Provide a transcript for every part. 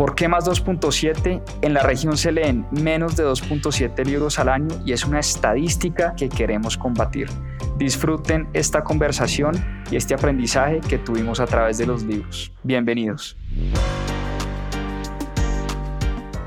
¿Por qué más 2.7? En la región se leen menos de 2.7 libros al año y es una estadística que queremos combatir. Disfruten esta conversación y este aprendizaje que tuvimos a través de los libros. Bienvenidos.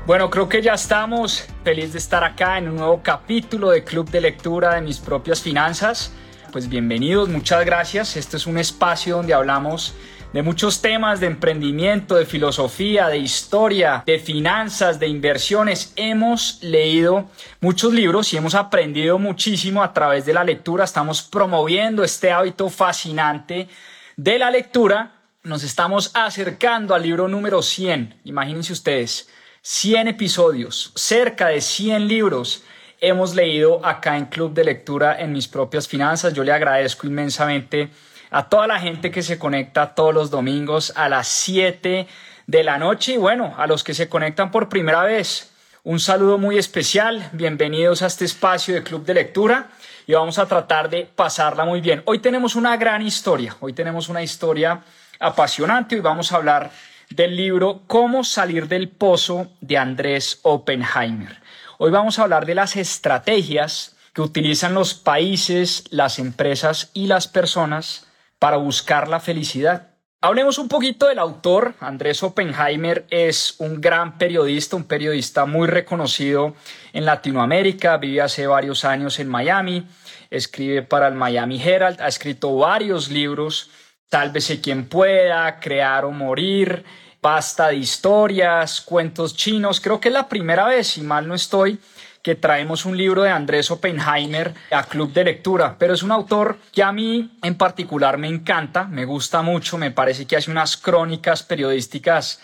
Bueno, creo que ya estamos. Feliz de estar acá en un nuevo capítulo de Club de Lectura de mis propias finanzas. Pues bienvenidos, muchas gracias. Este es un espacio donde hablamos de muchos temas de emprendimiento, de filosofía, de historia, de finanzas, de inversiones. Hemos leído muchos libros y hemos aprendido muchísimo a través de la lectura. Estamos promoviendo este hábito fascinante de la lectura. Nos estamos acercando al libro número 100. Imagínense ustedes, 100 episodios, cerca de 100 libros hemos leído acá en Club de Lectura en mis propias finanzas. Yo le agradezco inmensamente a toda la gente que se conecta todos los domingos a las 7 de la noche y bueno, a los que se conectan por primera vez, un saludo muy especial, bienvenidos a este espacio de Club de Lectura y vamos a tratar de pasarla muy bien. Hoy tenemos una gran historia, hoy tenemos una historia apasionante y vamos a hablar del libro Cómo salir del pozo de Andrés Oppenheimer. Hoy vamos a hablar de las estrategias que utilizan los países, las empresas y las personas para buscar la felicidad. Hablemos un poquito del autor. Andrés Oppenheimer es un gran periodista, un periodista muy reconocido en Latinoamérica. Vive hace varios años en Miami. Escribe para el Miami Herald. Ha escrito varios libros. Tal vez quien pueda, Crear o Morir, Basta de historias, cuentos chinos. Creo que es la primera vez, si mal no estoy, que traemos un libro de Andrés Oppenheimer a Club de Lectura, pero es un autor que a mí en particular me encanta, me gusta mucho, me parece que hace unas crónicas periodísticas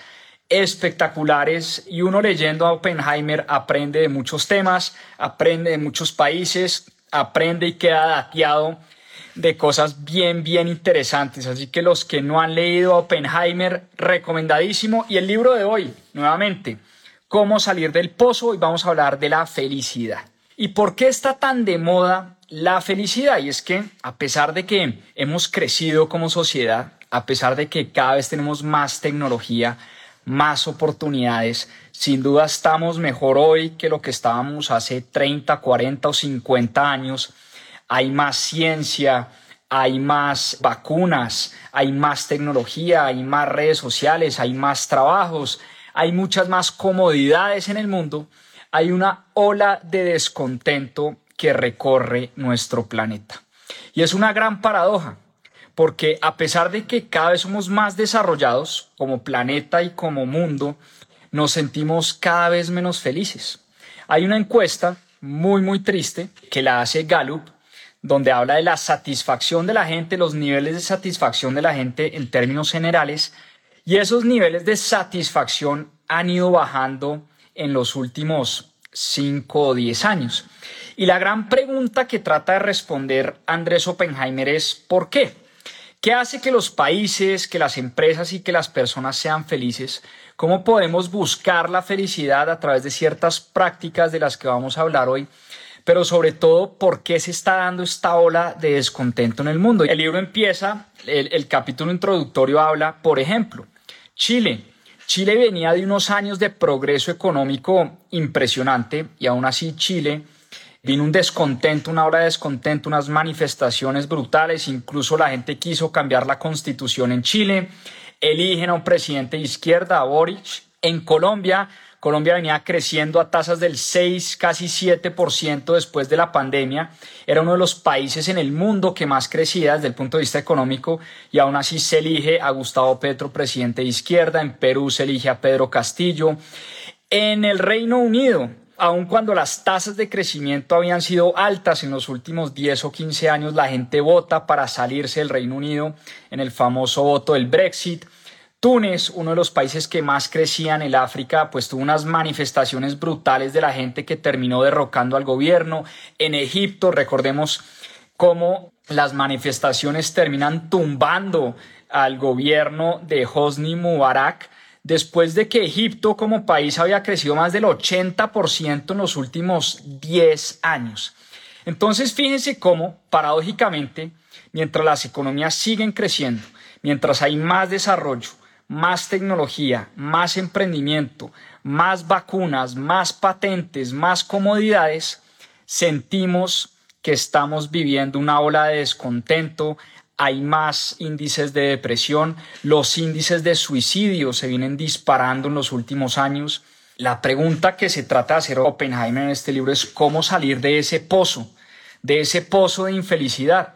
espectaculares y uno leyendo a Oppenheimer aprende de muchos temas, aprende de muchos países, aprende y queda dateado de cosas bien, bien interesantes. Así que los que no han leído a Oppenheimer, recomendadísimo. Y el libro de hoy, nuevamente, cómo salir del pozo y vamos a hablar de la felicidad. ¿Y por qué está tan de moda la felicidad? Y es que a pesar de que hemos crecido como sociedad, a pesar de que cada vez tenemos más tecnología, más oportunidades, sin duda estamos mejor hoy que lo que estábamos hace 30, 40 o 50 años. Hay más ciencia, hay más vacunas, hay más tecnología, hay más redes sociales, hay más trabajos, hay muchas más comodidades en el mundo, hay una ola de descontento que recorre nuestro planeta. Y es una gran paradoja, porque a pesar de que cada vez somos más desarrollados como planeta y como mundo, nos sentimos cada vez menos felices. Hay una encuesta muy, muy triste que la hace Gallup, donde habla de la satisfacción de la gente, los niveles de satisfacción de la gente en términos generales, y esos niveles de satisfacción han ido bajando en los últimos 5 o 10 años. Y la gran pregunta que trata de responder Andrés Oppenheimer es ¿por qué? ¿Qué hace que los países, que las empresas y que las personas sean felices? ¿Cómo podemos buscar la felicidad a través de ciertas prácticas de las que vamos a hablar hoy? Pero sobre todo, ¿por qué se está dando esta ola de descontento en el mundo? El libro empieza, el, el capítulo introductorio habla, por ejemplo, Chile. Chile venía de unos años de progreso económico impresionante y aún así Chile vino un descontento, una hora de descontento, unas manifestaciones brutales, incluso la gente quiso cambiar la constitución en Chile, eligen a un presidente de izquierda, Boric. En Colombia Colombia venía creciendo a tasas del 6, casi 7% después de la pandemia. Era uno de los países en el mundo que más crecía desde el punto de vista económico y aún así se elige a Gustavo Petro, presidente de izquierda. En Perú se elige a Pedro Castillo. En el Reino Unido, aun cuando las tasas de crecimiento habían sido altas en los últimos 10 o 15 años, la gente vota para salirse del Reino Unido en el famoso voto del Brexit. Túnez, uno de los países que más crecía en el África, pues tuvo unas manifestaciones brutales de la gente que terminó derrocando al gobierno. En Egipto, recordemos cómo las manifestaciones terminan tumbando al gobierno de Hosni Mubarak después de que Egipto como país había crecido más del 80% en los últimos 10 años. Entonces, fíjense cómo, paradójicamente, mientras las economías siguen creciendo, mientras hay más desarrollo, más tecnología, más emprendimiento, más vacunas, más patentes, más comodidades, sentimos que estamos viviendo una ola de descontento, hay más índices de depresión, los índices de suicidio se vienen disparando en los últimos años. La pregunta que se trata de hacer Oppenheimer en este libro es cómo salir de ese pozo, de ese pozo de infelicidad.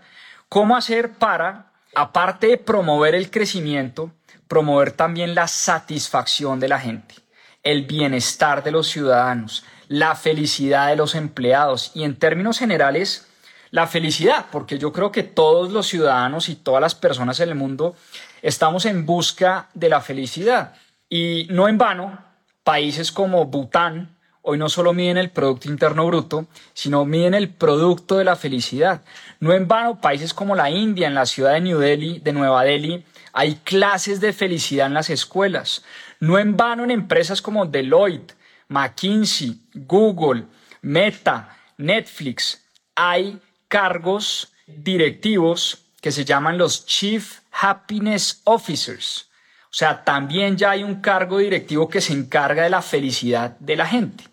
¿Cómo hacer para, aparte de promover el crecimiento, promover también la satisfacción de la gente, el bienestar de los ciudadanos, la felicidad de los empleados y en términos generales, la felicidad, porque yo creo que todos los ciudadanos y todas las personas en el mundo estamos en busca de la felicidad. Y no en vano, países como Bután hoy no solo miden el Producto Interno Bruto, sino miden el producto de la felicidad. No en vano, países como la India, en la ciudad de New Delhi, de Nueva Delhi, hay clases de felicidad en las escuelas. No en vano en empresas como Deloitte, McKinsey, Google, Meta, Netflix, hay cargos directivos que se llaman los Chief Happiness Officers. O sea, también ya hay un cargo directivo que se encarga de la felicidad de la gente.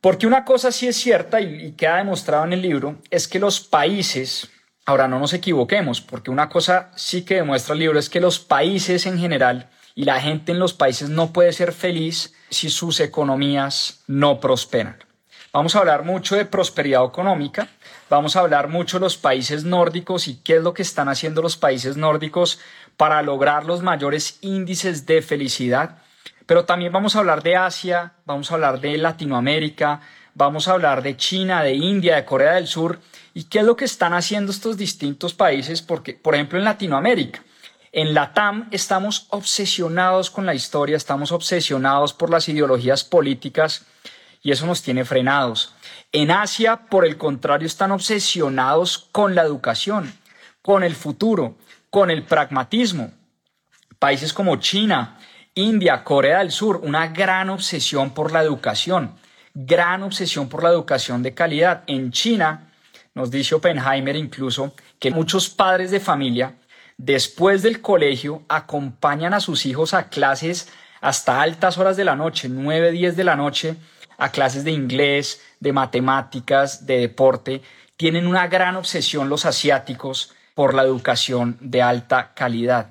Porque una cosa sí es cierta y, queda demostrado en el libro, es que los países, ahora no nos equivoquemos, porque una cosa sí que demuestra el libro es que los países en general y la gente en los países no puede ser feliz si sus economías no prosperan. Vamos a hablar mucho de prosperidad económica, vamos a hablar mucho de los países nórdicos y qué es lo que están haciendo los países nórdicos para lograr los mayores índices de felicidad, pero también vamos a hablar de Asia, vamos a hablar de Latinoamérica, vamos a hablar de China, de India, de Corea del Sur y qué es lo que están haciendo estos distintos países, porque por ejemplo en Latinoamérica, en la TAM estamos obsesionados con la historia, estamos obsesionados por las ideologías políticas y eso nos tiene frenados. En Asia, por el contrario, están obsesionados con la educación, con el futuro, con el pragmatismo. Países como China, India, Corea del Sur, una gran obsesión por la educación, gran obsesión por la educación de calidad. En China, nos dice Oppenheimer incluso, que muchos padres de familia, después del colegio, acompañan a sus hijos a clases hasta altas horas de la noche, 9, 10 de la noche, a clases de inglés, de matemáticas, de deporte. Tienen una gran obsesión los asiáticos por la educación de alta calidad.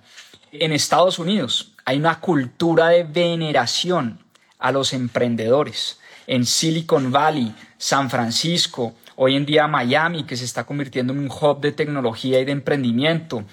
En Estados Unidos hay una cultura de veneración a los emprendedores. En Silicon Valley, San Francisco, hoy en día Miami, que se está convirtiendo en un hub de tecnología y de emprendimiento.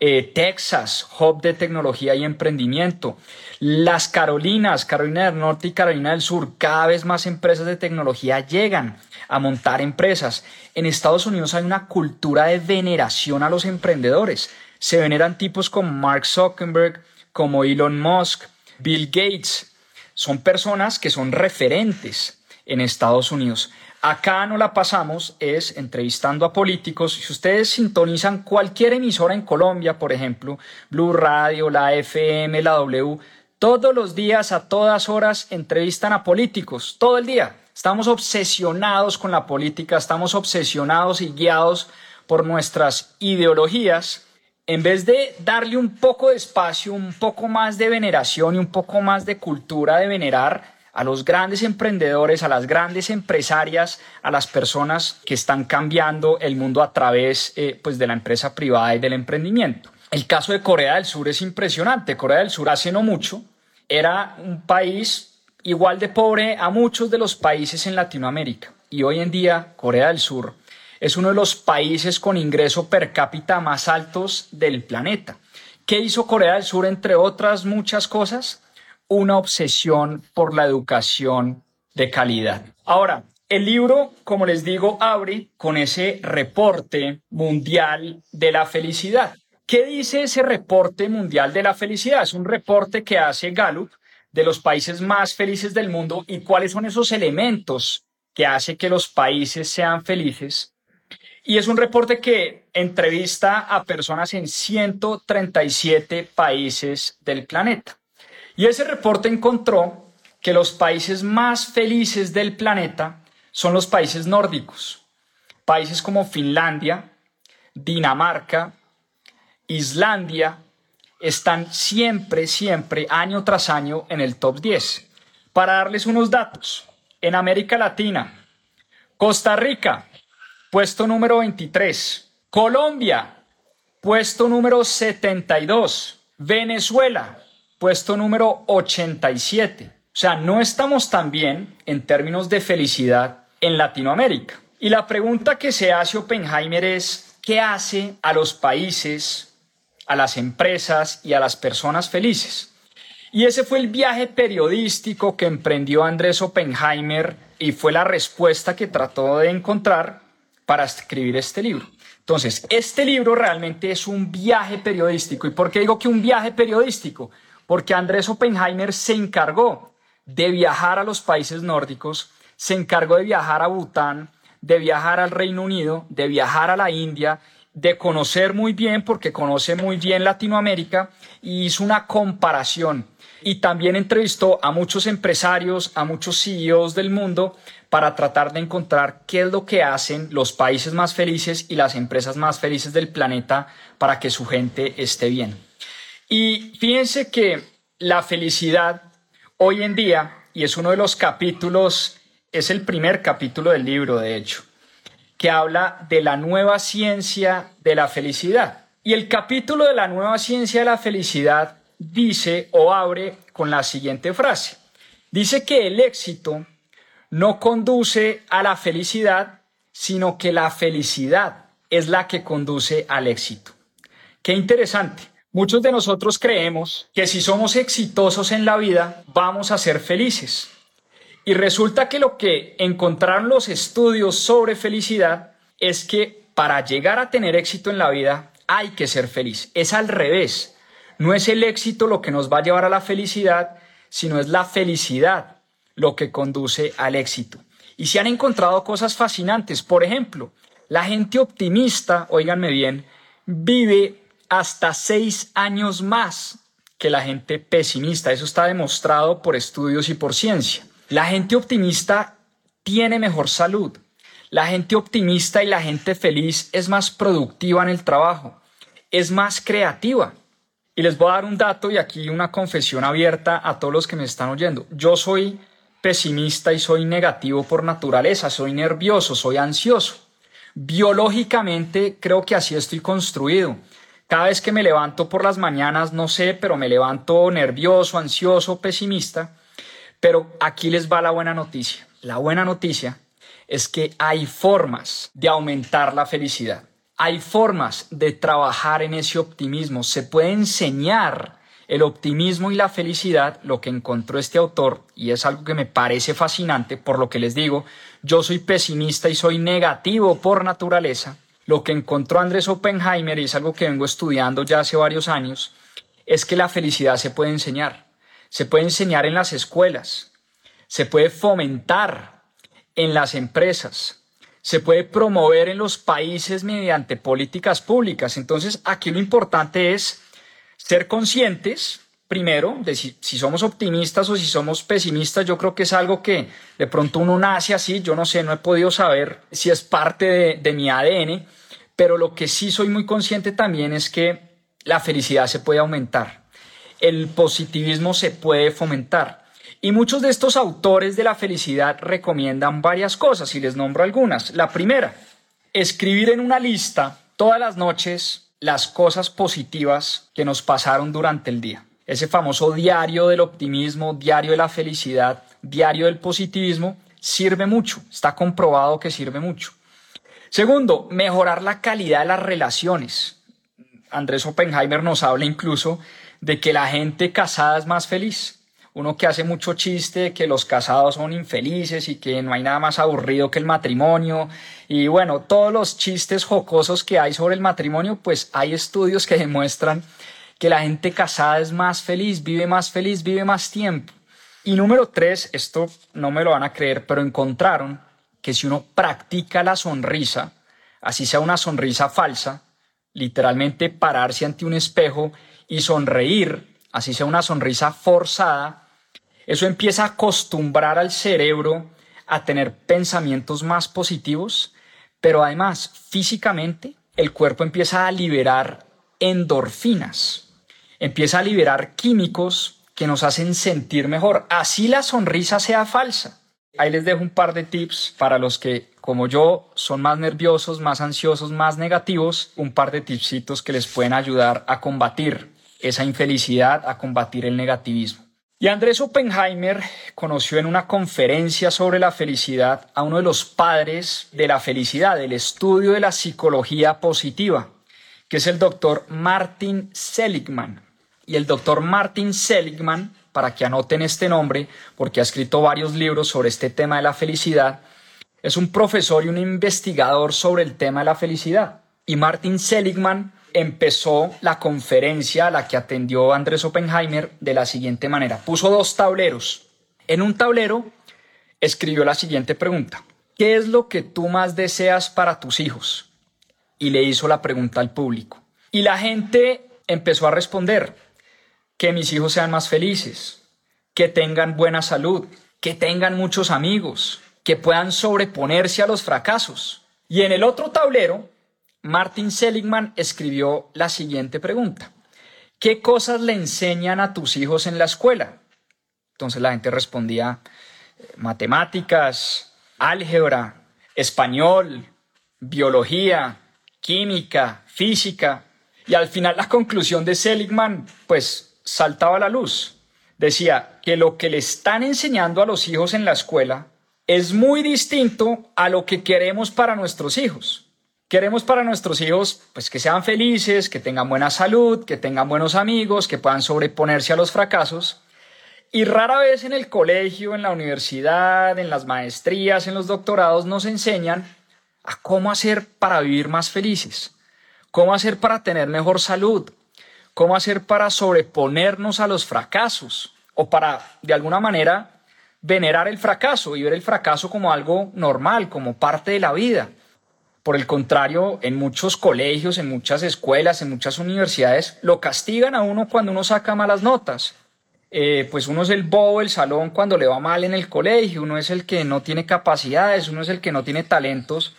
Eh, Texas, hub de tecnología y emprendimiento. Las Carolinas, Carolina del Norte y Carolina del Sur, cada vez más empresas de tecnología llegan a montar empresas. En Estados Unidos hay una cultura de veneración a los emprendedores. Se veneran tipos como Mark Zuckerberg, como Elon Musk, Bill Gates. Son personas que son referentes en Estados Unidos. Acá no la pasamos es entrevistando a políticos. Si ustedes sintonizan cualquier emisora en Colombia, por ejemplo, Blue Radio, la FM, la W, todos los días, a todas horas, entrevistan a políticos, todo el día. Estamos obsesionados con la política, estamos obsesionados y guiados por nuestras ideologías. En vez de darle un poco de espacio, un poco más de veneración y un poco más de cultura de venerar a los grandes emprendedores, a las grandes empresarias, a las personas que están cambiando el mundo a través eh, pues de la empresa privada y del emprendimiento. El caso de Corea del Sur es impresionante. Corea del Sur hace no mucho era un país igual de pobre a muchos de los países en Latinoamérica. Y hoy en día Corea del Sur es uno de los países con ingreso per cápita más altos del planeta. ¿Qué hizo Corea del Sur, entre otras muchas cosas? Una obsesión por la educación de calidad. Ahora, el libro, como les digo, abre con ese reporte mundial de la felicidad. ¿Qué dice ese reporte mundial de la felicidad? Es un reporte que hace Gallup de los países más felices del mundo y cuáles son esos elementos que hace que los países sean felices. Y es un reporte que entrevista a personas en 137 países del planeta. Y ese reporte encontró que los países más felices del planeta son los países nórdicos. Países como Finlandia, Dinamarca, Islandia, están siempre, siempre, año tras año en el top 10. Para darles unos datos, en América Latina, Costa Rica, puesto número 23. Colombia, puesto número 72. Venezuela, puesto número 87. O sea, no estamos tan bien en términos de felicidad en Latinoamérica. Y la pregunta que se hace Oppenheimer es, ¿qué hace a los países, a las empresas y a las personas felices? Y ese fue el viaje periodístico que emprendió Andrés Oppenheimer y fue la respuesta que trató de encontrar para escribir este libro. Entonces, este libro realmente es un viaje periodístico. ¿Y por qué digo que un viaje periodístico? Porque Andrés Oppenheimer se encargó de viajar a los países nórdicos, se encargó de viajar a Bután, de viajar al Reino Unido, de viajar a la India, de conocer muy bien, porque conoce muy bien Latinoamérica, y hizo una comparación y también entrevistó a muchos empresarios, a muchos CEOs del mundo para tratar de encontrar qué es lo que hacen los países más felices y las empresas más felices del planeta para que su gente esté bien. Y fíjense que la felicidad hoy en día, y es uno de los capítulos, es el primer capítulo del libro, de hecho, que habla de la nueva ciencia de la felicidad. Y el capítulo de la nueva ciencia de la felicidad dice o abre con la siguiente frase. Dice que el éxito no conduce a la felicidad, sino que la felicidad es la que conduce al éxito. Qué interesante. Muchos de nosotros creemos que si somos exitosos en la vida, vamos a ser felices. Y resulta que lo que encontraron los estudios sobre felicidad es que para llegar a tener éxito en la vida hay que ser feliz. Es al revés. No es el éxito lo que nos va a llevar a la felicidad, sino es la felicidad lo que conduce al éxito. Y se han encontrado cosas fascinantes. Por ejemplo, la gente optimista, óiganme bien, vive hasta seis años más que la gente pesimista. Eso está demostrado por estudios y por ciencia. La gente optimista tiene mejor salud. La gente optimista y la gente feliz es más productiva en el trabajo, es más creativa. Y les voy a dar un dato y aquí una confesión abierta a todos los que me están oyendo. Yo soy pesimista y soy negativo por naturaleza, soy nervioso, soy ansioso. Biológicamente creo que así estoy construido. Cada vez que me levanto por las mañanas, no sé, pero me levanto nervioso, ansioso, pesimista. Pero aquí les va la buena noticia. La buena noticia es que hay formas de aumentar la felicidad. Hay formas de trabajar en ese optimismo. Se puede enseñar el optimismo y la felicidad, lo que encontró este autor, y es algo que me parece fascinante, por lo que les digo, yo soy pesimista y soy negativo por naturaleza. Lo que encontró Andrés Oppenheimer, y es algo que vengo estudiando ya hace varios años, es que la felicidad se puede enseñar. Se puede enseñar en las escuelas, se puede fomentar en las empresas, se puede promover en los países mediante políticas públicas. Entonces, aquí lo importante es ser conscientes, primero, de si, somos optimistas o si somos pesimistas. Yo creo que es algo que de pronto uno nace así. Yo no sé, no he podido saber si es parte de, de mi ADN, pero lo que sí soy muy consciente también es que la felicidad se puede aumentar. El positivismo se puede fomentar. Y muchos de estos autores de la felicidad recomiendan varias cosas y les nombro algunas. La primera, escribir en una lista todas las noches las cosas positivas que nos pasaron durante el día. Ese famoso diario del optimismo, diario de la felicidad, diario del positivismo, sirve mucho, está comprobado que sirve mucho. Segundo, mejorar la calidad de las relaciones. Andrés Oppenheimer nos habla incluso de que la gente casada es más feliz uno que hace mucho chiste que los casados son infelices y que no hay nada más aburrido que el matrimonio. Y bueno, todos los chistes jocosos que hay sobre el matrimonio, pues hay estudios que demuestran que la gente casada es más feliz, vive más feliz, vive más tiempo. Y número tres, esto no me lo van a creer, pero encontraron que si uno practica la sonrisa, así sea una sonrisa falsa, literalmente pararse ante un espejo y sonreír, así sea una sonrisa forzada, eso empieza a acostumbrar al cerebro a tener pensamientos más positivos, pero además físicamente el cuerpo empieza a liberar endorfinas, empieza a liberar químicos que nos hacen sentir mejor, así la sonrisa sea falsa. Ahí les dejo un par de tips para los que, como yo, son más nerviosos, más ansiosos, más negativos, un par de tipsitos que les pueden ayudar a combatir esa infelicidad, a combatir el negativismo. Y Andrés Oppenheimer conoció en una conferencia sobre la felicidad a uno de los padres de la felicidad, del estudio de la psicología positiva, que es el doctor Martin Seligman. Y el doctor Martin Seligman para que anoten este nombre, porque ha escrito varios libros sobre este tema de la felicidad. Es un profesor y un investigador sobre el tema de la felicidad. Y Martin Seligman empezó la conferencia a la que atendió Andrés Oppenheimer de la siguiente manera. Puso dos tableros. En un tablero escribió la siguiente pregunta. ¿Qué es lo que tú más deseas para tus hijos? Y le hizo la pregunta al público. Y la gente empezó a responder que mis hijos sean más felices, que tengan buena salud, que tengan muchos amigos, que puedan sobreponerse a los fracasos. Y en el otro tablero, Martin Seligman escribió la siguiente pregunta. ¿Qué cosas le enseñan a tus hijos en la escuela? Entonces la gente respondía matemáticas, álgebra, español, biología, química, física. Y al final la conclusión de Seligman, pues saltaba la luz. Decía que lo que le están enseñando a los hijos en la escuela es muy distinto a lo que queremos para nuestros hijos. Queremos para nuestros hijos pues que sean felices, que tengan buena salud, que tengan buenos amigos, que puedan sobreponerse a los fracasos. Y rara vez en el colegio, en la universidad, en las maestrías, en los doctorados nos enseñan a cómo hacer para vivir más felices, cómo hacer para tener mejor salud, cómo hacer para sobreponernos a los fracasos o para, de alguna manera, venerar el fracaso y ver el fracaso como algo normal, como parte de la vida. Por el contrario, en muchos colegios, en muchas escuelas, en muchas universidades, lo castigan a uno cuando uno saca malas notas. Eh, pues uno es el bobo del salón cuando le va mal en el colegio, uno es el que no tiene capacidades, uno es el que no tiene talentos,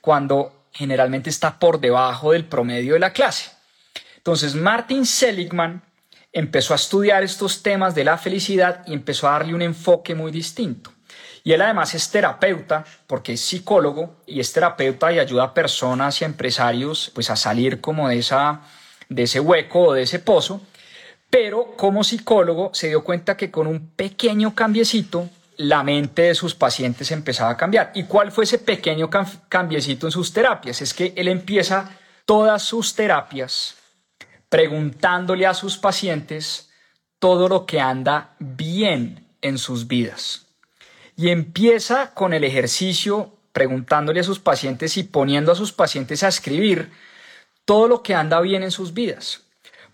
cuando generalmente está por debajo del promedio de la clase. Entonces Martin Seligman empezó a estudiar estos temas de la felicidad y empezó a darle un enfoque muy distinto. Y él además es terapeuta, porque es psicólogo y es terapeuta y ayuda a personas y a empresarios pues a salir como de, esa, de ese hueco o de ese pozo. Pero como psicólogo se dio cuenta que con un pequeño cambiecito la mente de sus pacientes empezaba a cambiar. ¿Y cuál fue ese pequeño cambiecito en sus terapias? Es que él empieza todas sus terapias preguntándole a sus pacientes todo lo que anda bien en sus vidas. Y empieza con el ejercicio preguntándole a sus pacientes y poniendo a sus pacientes a escribir todo lo que anda bien en sus vidas.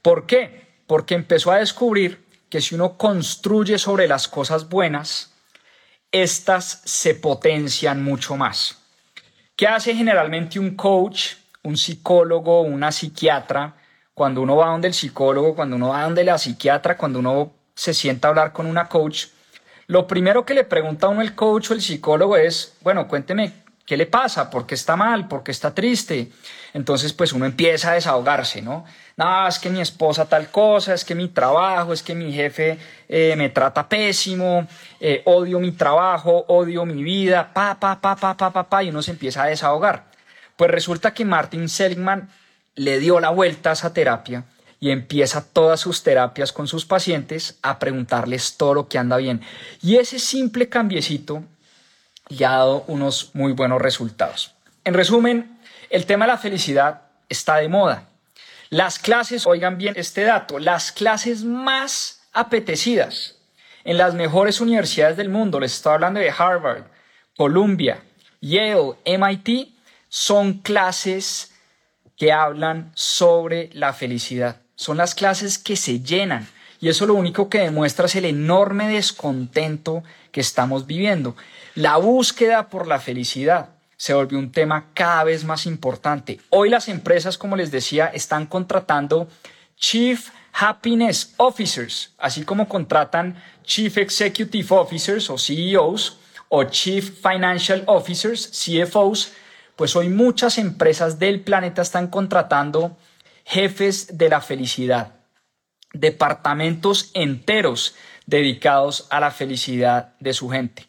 ¿Por qué? Porque empezó a descubrir que si uno construye sobre las cosas buenas, estas se potencian mucho más. ¿Qué hace generalmente un coach, un psicólogo, una psiquiatra? Cuando uno va donde el psicólogo, cuando uno va donde la psiquiatra, cuando uno se sienta a hablar con una coach, lo primero que le pregunta a uno el coach o el psicólogo es, bueno, cuénteme qué le pasa, por qué está mal, por qué está triste. Entonces, pues uno empieza a desahogarse, ¿no? No, es que mi esposa tal cosa, es que mi trabajo, es que mi jefe eh, me trata pésimo, eh, odio mi trabajo, odio mi vida, pa, pa, pa, pa, pa, pa, pa, y uno se empieza a desahogar. Pues resulta que Martin Seligman le dio la vuelta a esa terapia y empieza todas sus terapias con sus pacientes a preguntarles todo lo que anda bien. Y ese simple cambiecito le ha dado unos muy buenos resultados. En resumen, el tema de la felicidad está de moda. Las clases, oigan bien este dato, las clases más apetecidas en las mejores universidades del mundo, les estoy hablando de Harvard, Columbia, Yale, MIT, son clases que hablan sobre la felicidad. Son las clases que se llenan y eso lo único que demuestra es el enorme descontento que estamos viviendo. La búsqueda por la felicidad, se volvió un tema cada vez más importante. Hoy las empresas, como les decía, están contratando Chief Happiness Officers, así como contratan Chief Executive Officers o CEOs o Chief Financial Officers, CFOs, pues hoy muchas empresas del planeta están contratando jefes de la felicidad, departamentos enteros dedicados a la felicidad de su gente.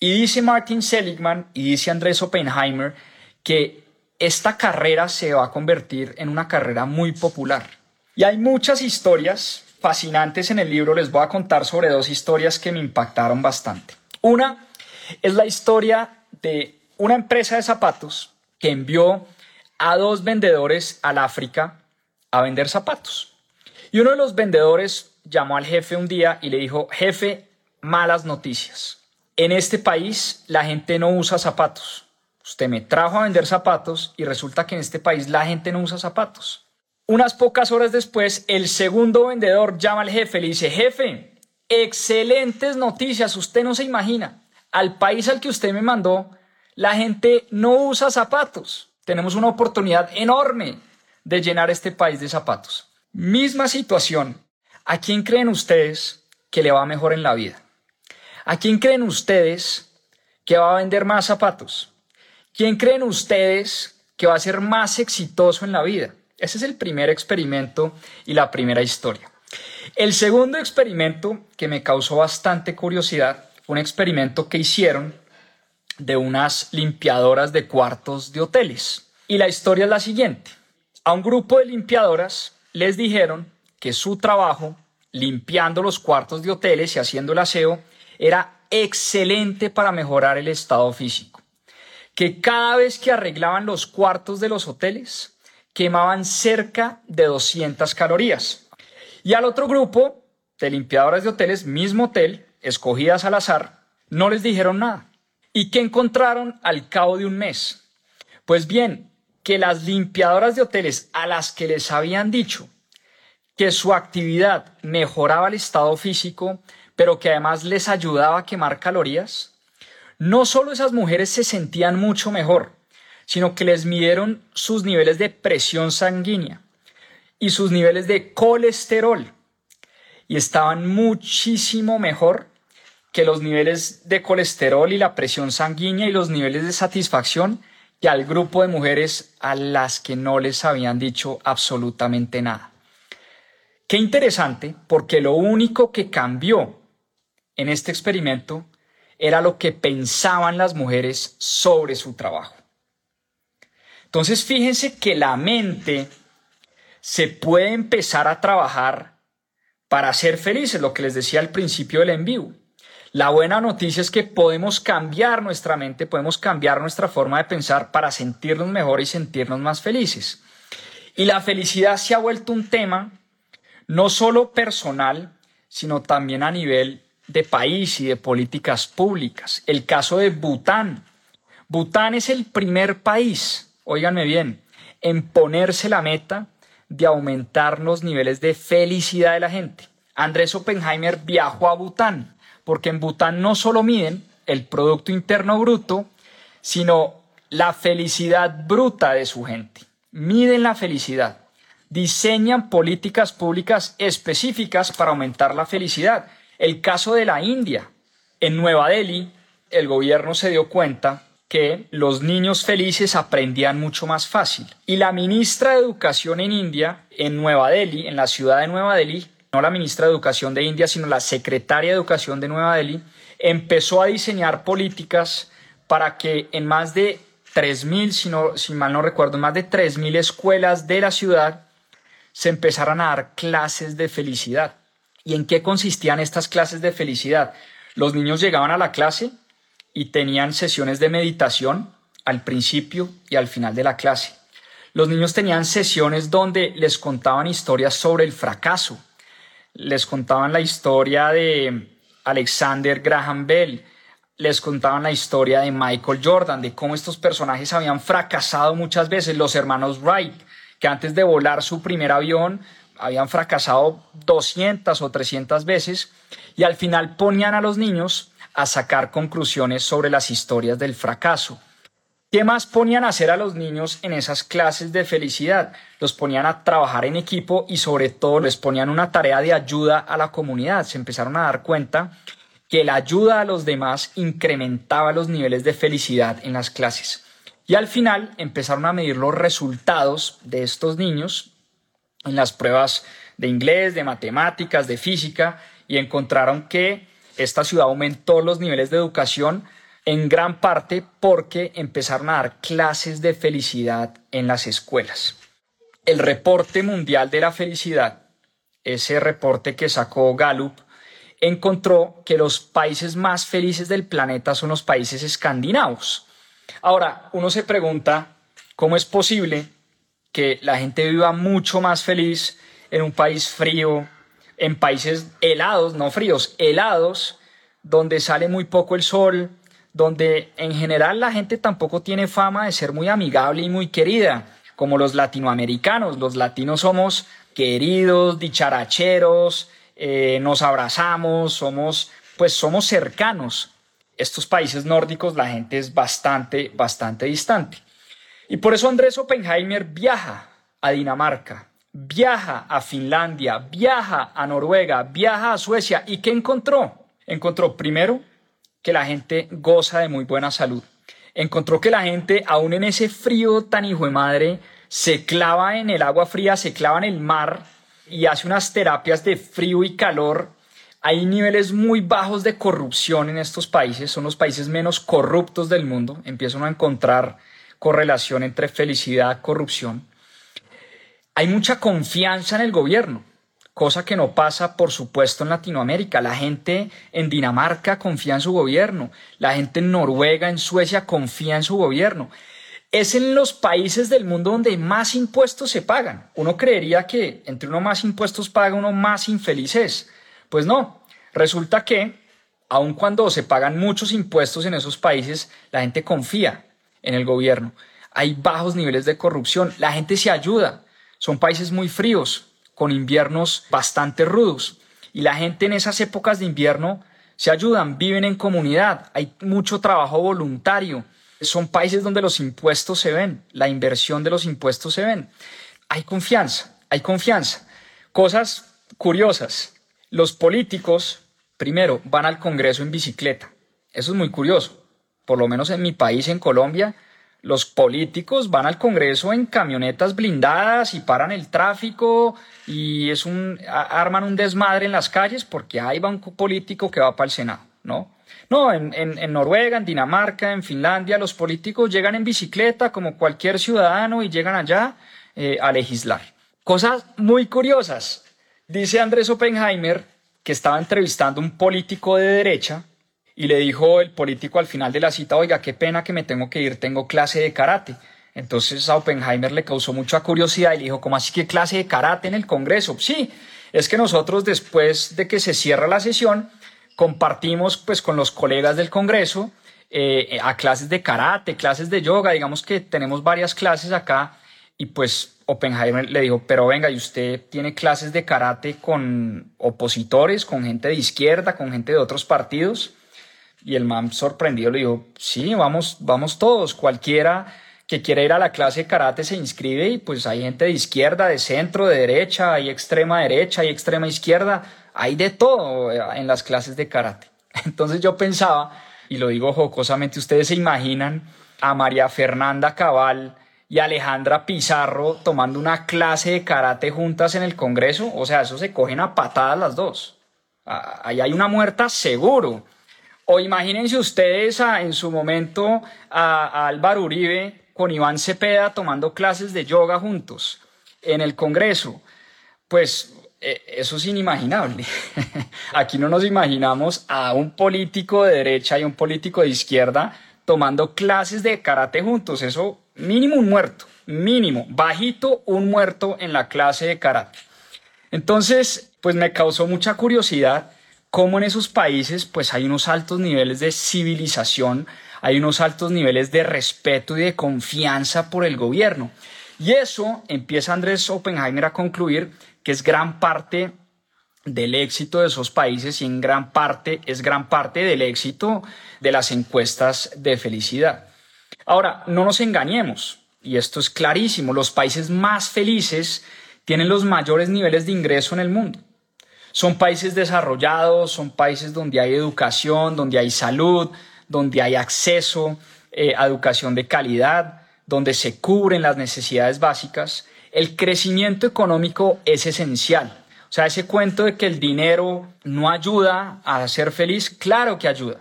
Y dice Martin Seligman y dice Andrés Oppenheimer que esta carrera se va a convertir en una carrera muy popular. Y hay muchas historias fascinantes en el libro. Les voy a contar sobre dos historias que me impactaron bastante. Una es la historia de una empresa de zapatos que envió a dos vendedores al África a vender zapatos. Y uno de los vendedores llamó al jefe un día y le dijo, jefe, malas noticias. En este país la gente no usa zapatos. Usted me trajo a vender zapatos y resulta que en este país la gente no usa zapatos. Unas pocas horas después, el segundo vendedor llama al jefe y le dice, jefe, excelentes noticias, usted no se imagina. Al país al que usted me mandó, la gente no usa zapatos. Tenemos una oportunidad enorme de llenar este país de zapatos. Misma situación. ¿A quién creen ustedes que le va mejor en la vida? ¿A quién creen ustedes que va a vender más zapatos? ¿Quién creen ustedes que va a ser más exitoso en la vida? Ese es el primer experimento y la primera historia. El segundo experimento que me causó bastante curiosidad fue un experimento que hicieron de unas limpiadoras de cuartos de hoteles. Y la historia es la siguiente. A un grupo de limpiadoras les dijeron que su trabajo limpiando los cuartos de hoteles y haciendo el aseo era excelente para mejorar el estado físico. Que cada vez que arreglaban los cuartos de los hoteles, quemaban cerca de 200 calorías. Y al otro grupo de limpiadoras de hoteles, mismo hotel, escogidas al azar, no les dijeron nada. ¿Y qué encontraron al cabo de un mes? Pues bien, que las limpiadoras de hoteles a las que les habían dicho que su actividad mejoraba el estado físico, pero que además les ayudaba a quemar calorías, no solo esas mujeres se sentían mucho mejor, sino que les midieron sus niveles de presión sanguínea y sus niveles de colesterol y estaban muchísimo mejor que los niveles de colesterol y la presión sanguínea y los niveles de satisfacción que al grupo de mujeres a las que no les habían dicho absolutamente nada. Qué interesante, porque lo único que cambió en este experimento era lo que pensaban las mujeres sobre su trabajo. Entonces fíjense que la mente se puede empezar a trabajar para ser felices, lo que les decía al principio del envío. La buena noticia es que podemos cambiar nuestra mente, podemos cambiar nuestra forma de pensar para sentirnos mejor y sentirnos más felices. Y la felicidad se ha vuelto un tema no solo personal, sino también a nivel de país y de políticas públicas. El caso de Bután. Bután es el primer país, óiganme bien, en ponerse la meta de aumentar los niveles de felicidad de la gente. Andrés Oppenheimer viajó a Bután, porque en Bután no solo miden el Producto Interno Bruto, sino la felicidad bruta de su gente. Miden la felicidad, diseñan políticas públicas específicas para aumentar la felicidad el caso de la India. En Nueva Delhi, el gobierno se dio cuenta que los niños felices aprendían mucho más fácil. Y la ministra de Educación en India, en Nueva Delhi, en la ciudad de Nueva Delhi, no la ministra de Educación de India, sino la secretaria de Educación de Nueva Delhi, empezó a diseñar políticas para que en más de 3.000, si, no, si mal no recuerdo, más de 3.000 escuelas de la ciudad se empezaran a dar clases de felicidad. ¿Y en qué consistían estas clases de felicidad? Los niños llegaban a la clase y tenían sesiones de meditación al principio y al final de la clase. Los niños tenían sesiones donde les contaban historias sobre el fracaso. Les contaban la historia de Alexander Graham Bell, les contaban la historia de Michael Jordan, de cómo estos personajes habían fracasado muchas veces, los hermanos Wright, que antes de volar su primer avión habían fracasado 200 o 300 veces y al final ponían a los niños a sacar conclusiones sobre las historias del fracaso. ¿Qué más ponían a hacer a los niños en esas clases de felicidad? Los ponían a trabajar en equipo y sobre todo les ponían una tarea de ayuda a la comunidad. Se empezaron a dar cuenta que la ayuda a los demás incrementaba los niveles de felicidad en las clases. Y al final empezaron a medir los resultados de estos niños en las pruebas de inglés, de matemáticas, de física, y encontraron que esta ciudad aumentó los niveles de educación en gran parte porque empezaron a dar clases de felicidad en las escuelas. El reporte mundial de la felicidad, ese reporte que sacó Gallup, encontró que los países más felices del planeta son los países escandinavos. Ahora, uno se pregunta, ¿cómo es posible que la gente viva mucho más feliz en un país frío, en países helados, no fríos, helados, donde sale muy poco el sol, donde en general la gente tampoco tiene fama de ser muy amigable y muy querida, como los latinoamericanos. Los latinos somos queridos, dicharacheros, eh, nos abrazamos, somos, pues somos cercanos. Estos países nórdicos la gente es bastante, bastante distante. Y por eso Andrés Oppenheimer viaja a Dinamarca, viaja a Finlandia, viaja a Noruega, viaja a Suecia. ¿Y qué encontró? Encontró primero que la gente goza de muy buena salud. Encontró que la gente, aún en ese frío tan hijo de madre, se clava en el agua fría, se clava en el mar y hace unas terapias de frío y calor. Hay niveles muy bajos de corrupción en estos países, son los países menos corruptos del mundo. Empiezan a encontrar correlación entre felicidad y corrupción. Hay mucha confianza en el gobierno cosa que no pasa, por supuesto, en Latinoamérica. La gente en Dinamarca confía en su gobierno, la gente en Noruega, en Suecia confía en su gobierno. Es en los países del mundo donde más impuestos se pagan. Uno creería que entre uno más impuestos paga, uno más infeliz es. Pues no, resulta que aun cuando se pagan muchos impuestos en esos países, la gente confía en el gobierno. Hay bajos niveles de corrupción, la gente se ayuda. Son países muy fríos, con inviernos bastante rudos. Y la gente en esas épocas de invierno se ayudan, viven en comunidad, hay mucho trabajo voluntario. Son países donde los impuestos se ven, la inversión de los impuestos se ven. Hay confianza, hay confianza. Cosas curiosas. Los políticos, primero, van al Congreso en bicicleta. Eso es muy curioso. Por lo menos en mi país, en Colombia, los políticos van al Congreso en camionetas blindadas y paran el tráfico y es un, arman un desmadre en las calles porque hay va un político que va para el Senado, ¿no? No, en, Noruega, en Dinamarca, en Finlandia, los políticos llegan en bicicleta como cualquier ciudadano y llegan allá eh, a legislar. Cosas muy curiosas. Dice Andrés Oppenheimer que estaba entrevistando a un político de derecha y le dijo el político al final de la cita, oiga, qué pena que me tengo que ir, tengo clase de karate. Entonces a Oppenheimer le causó mucha curiosidad y le dijo, ¿cómo así que clase de karate en el Congreso? Sí, es que nosotros después de que se cierra la sesión, compartimos pues con los colegas del Congreso eh, a clases de karate, clases de yoga, digamos que tenemos varias clases acá y pues Oppenheimer le dijo, pero venga, ¿y usted tiene clases de karate con opositores, con gente de izquierda, con gente de otros partidos? Y el man sorprendido le dijo, sí, vamos, vamos todos, cualquiera que quiera ir a la clase de karate se inscribe y pues hay gente de izquierda, de centro, de derecha, hay extrema derecha, hay extrema izquierda, hay de todo en las clases de karate. Entonces yo pensaba, y lo digo jocosamente, ustedes se imaginan a María Fernanda Cabal y Alejandra Pizarro tomando una clase de karate juntas en el Congreso, o sea, eso se cogen a patadas las dos. Ahí hay una muerta seguro. O imagínense ustedes en su momento a, Álvaro Uribe con Iván Cepeda tomando clases de yoga juntos en el Congreso. Pues eh, eso es inimaginable. Aquí no nos imaginamos a un político de derecha y un político de izquierda tomando clases de karate juntos. Eso mínimo un muerto, mínimo, bajito un muerto en la clase de karate. Entonces, pues me causó mucha curiosidad cómo en esos países pues hay unos altos niveles de civilización, hay unos altos niveles de respeto y de confianza por el gobierno. Y eso empieza Andrés Oppenheimer a concluir que es gran parte del éxito de esos países y en gran parte es gran parte del éxito de las encuestas de felicidad. Ahora, no nos engañemos, y esto es clarísimo, los países más felices tienen los mayores niveles de ingreso en el mundo. Son países desarrollados, son países donde hay educación, donde hay salud, donde hay acceso eh, a educación de calidad, donde se cubren las necesidades básicas. El crecimiento económico es esencial. O sea, ese cuento de que el dinero no ayuda a ser feliz, claro que ayuda.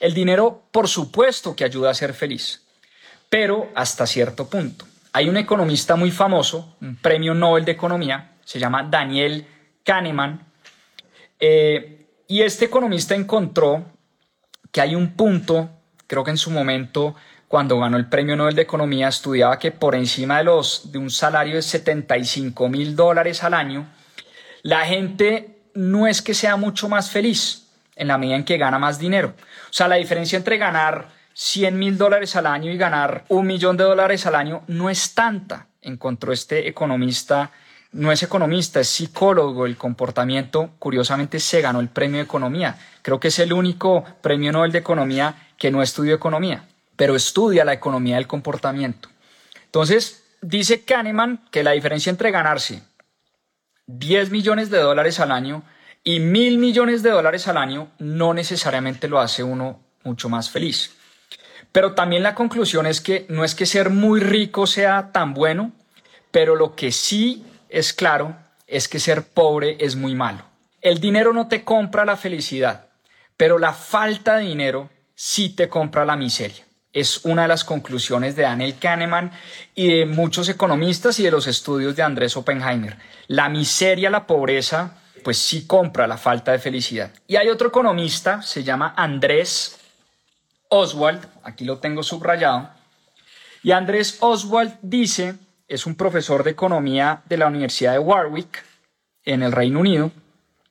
El dinero, por supuesto que ayuda a ser feliz, pero hasta cierto punto. Hay un economista muy famoso, un premio Nobel de Economía, se llama Daniel Kahneman, eh, y este economista encontró que hay un punto, creo que en su momento, cuando ganó el premio Nobel de Economía, estudiaba que por encima de, los, de un salario de 75 mil dólares al año, la gente no es que sea mucho más feliz en la medida en que gana más dinero. O sea, la diferencia entre ganar 100 mil dólares al año y ganar un millón de dólares al año no es tanta, encontró este economista no es economista, es psicólogo del comportamiento. Curiosamente se ganó el premio de economía. Creo que es el único premio Nobel de economía que no estudió economía, pero estudia la economía del comportamiento. Entonces, dice Kahneman que la diferencia entre ganarse 10 millones de dólares al año y mil millones de dólares al año no necesariamente lo hace uno mucho más feliz. Pero también la conclusión es que no es que ser muy rico sea tan bueno, pero lo que sí es claro es que ser pobre es muy malo. El dinero no te compra la felicidad, pero la falta de dinero sí te compra la miseria. Es una de las conclusiones de Daniel Kahneman y de muchos economistas y de los estudios de Andrés Oppenheimer. La miseria, la pobreza, pues sí compra la falta de felicidad. Y hay otro economista, se llama Andrés Oswald, aquí lo tengo subrayado, y Andrés Oswald dice es un profesor de economía de la Universidad de Warwick en el Reino Unido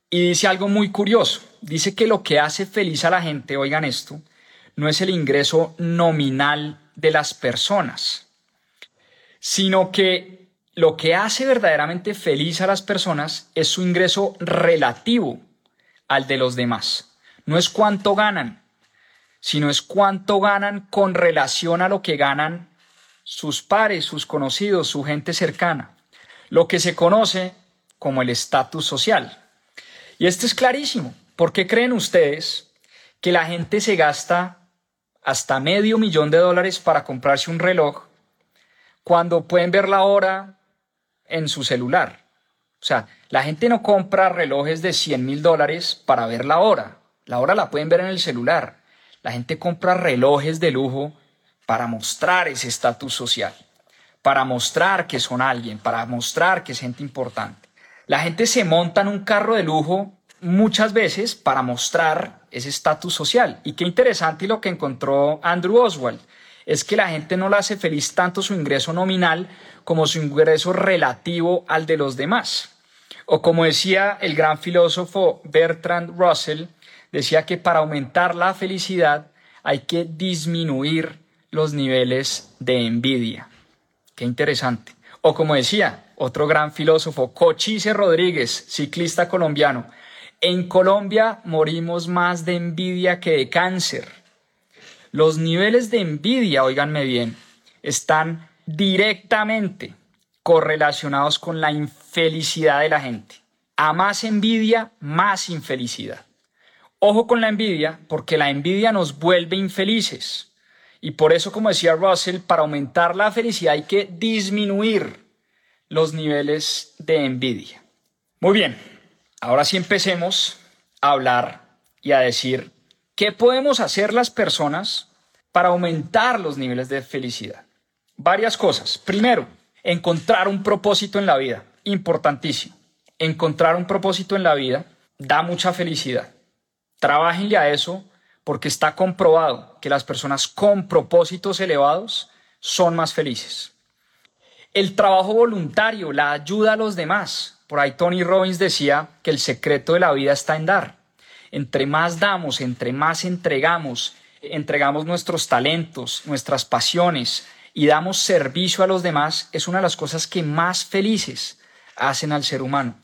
y dice algo muy curioso. Dice que lo que hace feliz a la gente, oigan esto, no es el ingreso nominal de las personas, sino que lo que hace verdaderamente feliz a las personas es su ingreso relativo al de los demás. No es cuánto ganan, sino es cuánto ganan con relación a lo que ganan sus pares, sus conocidos, su gente cercana, lo que se conoce como el estatus social. Y esto es clarísimo. ¿Por qué creen ustedes que la gente se gasta hasta medio millón de dólares para comprarse un reloj cuando pueden ver la hora en su celular? O sea, la gente no compra relojes de 100 mil dólares para ver la hora. La hora la pueden ver en el celular. La gente compra relojes de lujo para mostrar ese estatus social, para mostrar que son alguien, para mostrar que es gente importante. La gente se monta en un carro de lujo muchas veces para mostrar ese estatus social. Y qué interesante lo que encontró Andrew Oswald, es que la gente no le hace feliz tanto su ingreso nominal como su ingreso relativo al de los demás. O como decía el gran filósofo Bertrand Russell, decía que para aumentar la felicidad hay que disminuir los niveles de envidia. Qué interesante. O como decía otro gran filósofo, Cochise Rodríguez, ciclista colombiano, en Colombia morimos más de envidia que de cáncer. Los niveles de envidia, oíganme bien, están directamente correlacionados con la infelicidad de la gente. A más envidia, más infelicidad. Ojo con la envidia, porque la envidia nos vuelve infelices. Y por eso, como decía Russell, para aumentar la felicidad hay que disminuir los niveles de envidia. Muy bien, ahora sí empecemos a hablar y a decir qué podemos hacer las personas para aumentar los niveles de felicidad. Varias cosas. Primero, encontrar un propósito en la vida. Importantísimo. Encontrar un propósito en la vida da mucha felicidad. Trabajenle a eso porque está comprobado que las personas con propósitos elevados son más felices. El trabajo voluntario, la ayuda a los demás. Por ahí Tony Robbins decía que el secreto de la vida está en dar. Entre más damos, entre más entregamos, entregamos nuestros talentos, nuestras pasiones y damos servicio a los demás, es una de las cosas que más felices hacen al ser humano.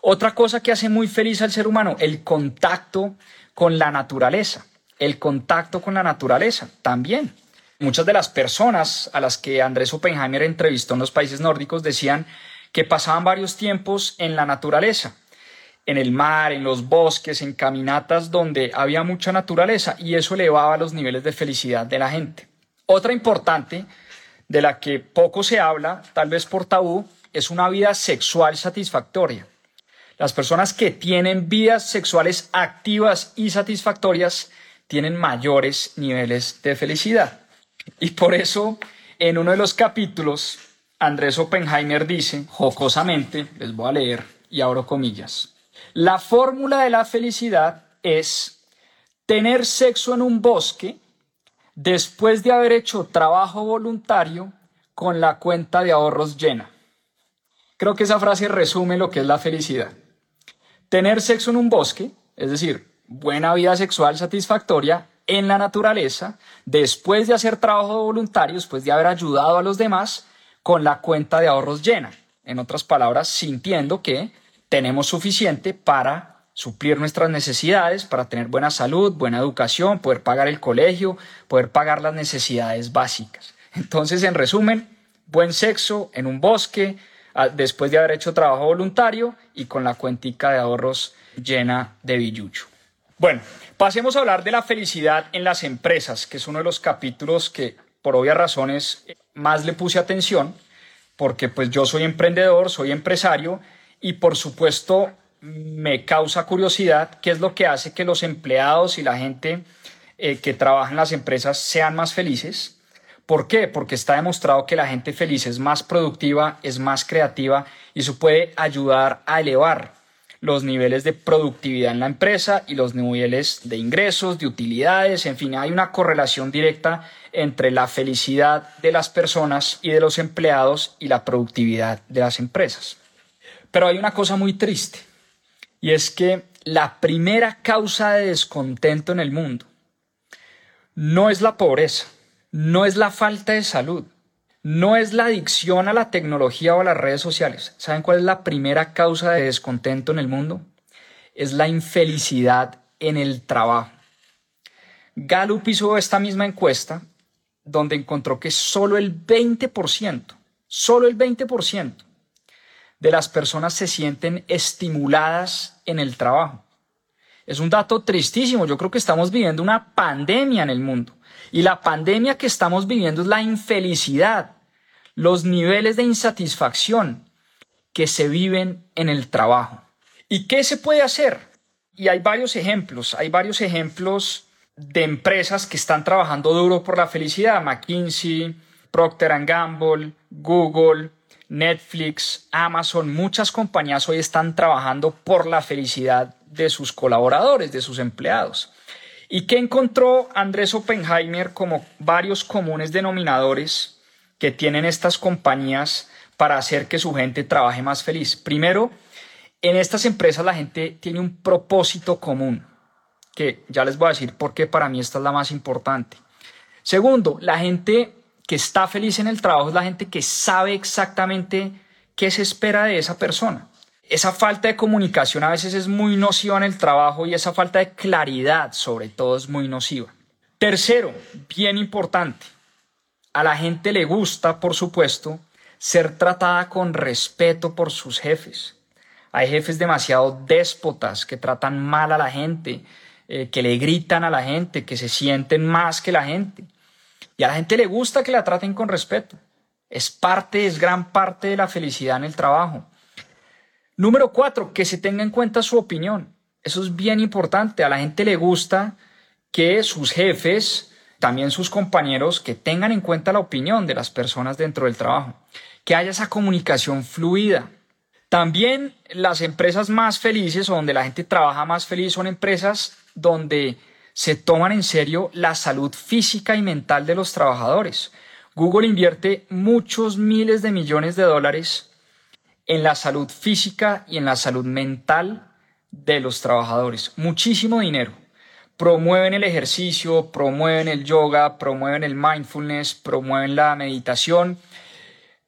Otra cosa que hace muy feliz al ser humano, el contacto con la naturaleza el contacto con la naturaleza también. Muchas de las personas a las que Andrés Oppenheimer entrevistó en los países nórdicos decían que pasaban varios tiempos en la naturaleza, en el mar, en los bosques, en caminatas donde había mucha naturaleza y eso elevaba los niveles de felicidad de la gente. Otra importante, de la que poco se habla, tal vez por tabú, es una vida sexual satisfactoria. Las personas que tienen vidas sexuales activas y satisfactorias tienen mayores niveles de felicidad. Y por eso, en uno de los capítulos, Andrés Oppenheimer dice, jocosamente, les voy a leer y abro comillas, la fórmula de la felicidad es tener sexo en un bosque después de haber hecho trabajo voluntario con la cuenta de ahorros llena. Creo que esa frase resume lo que es la felicidad. Tener sexo en un bosque, es decir, buena vida sexual satisfactoria en la naturaleza, después de hacer trabajo voluntario, después de haber ayudado a los demás, con la cuenta de ahorros llena. En otras palabras, sintiendo que tenemos suficiente para suplir nuestras necesidades, para tener buena salud, buena educación, poder pagar el colegio, poder pagar las necesidades básicas. Entonces, en resumen, buen sexo en un bosque, después de haber hecho trabajo voluntario y con la cuentica de ahorros llena de billucho. Bueno, pasemos a hablar de la felicidad en las empresas, que es uno de los capítulos que por obvias razones más le puse atención, porque pues yo soy emprendedor, soy empresario y por supuesto me causa curiosidad qué es lo que hace que los empleados y la gente eh, que trabaja en las empresas sean más felices. ¿Por qué? Porque está demostrado que la gente feliz es más productiva, es más creativa y eso puede ayudar a elevar los niveles de productividad en la empresa y los niveles de ingresos, de utilidades, en fin, hay una correlación directa entre la felicidad de las personas y de los empleados y la productividad de las empresas. Pero hay una cosa muy triste y es que la primera causa de descontento en el mundo no es la pobreza, no es la falta de salud, no es la adicción a la tecnología o a las redes sociales. ¿Saben cuál es la primera causa de descontento en el mundo? Es la infelicidad en el trabajo. Gallup hizo esta misma encuesta donde encontró que solo el 20%, solo el 20% de las personas se sienten estimuladas en el trabajo. Es un dato tristísimo. Yo creo que estamos viviendo una pandemia en el mundo. Y la pandemia que estamos viviendo es la infelicidad, los niveles de insatisfacción que se viven en el trabajo. ¿Y qué se puede hacer? Y hay varios ejemplos, hay varios ejemplos de empresas que están trabajando duro por la felicidad. McKinsey, Procter Gamble, Google, Netflix, Amazon, muchas compañías hoy están trabajando por la felicidad de sus colaboradores, de sus empleados. ¿Y qué encontró Andrés Oppenheimer como varios comunes denominadores que tienen estas compañías para hacer que su gente trabaje más feliz? Primero, en estas empresas la gente tiene un propósito común, que ya les voy a decir por qué para mí esta es la más importante. Segundo, la gente que está feliz en el trabajo es la gente que sabe exactamente qué se espera de esa persona esa falta de comunicación a veces es muy nociva en el trabajo y esa falta de claridad sobre todo es muy nociva. Tercero, bien importante, a la gente le gusta, por supuesto, ser tratada con respeto por sus jefes. Hay jefes demasiado déspotas que tratan mal a la gente, eh, que le gritan a la gente, que se sienten más que la gente. Y a la gente le gusta que la traten con respeto. Es parte, es gran parte de la felicidad en el trabajo. Número cuatro, que se tenga en cuenta su opinión. Eso es bien importante. A la gente le gusta que sus jefes, también sus compañeros, que tengan en cuenta la opinión de las personas dentro del trabajo. Que haya esa comunicación fluida. También las empresas más felices o donde la gente trabaja más feliz son empresas donde se toman en serio la salud física y mental de los trabajadores. Google invierte muchos miles de millones de dólares en la salud física y en la salud mental de los trabajadores. Muchísimo dinero. Promueven el ejercicio, promueven el yoga, promueven el mindfulness, promueven la meditación.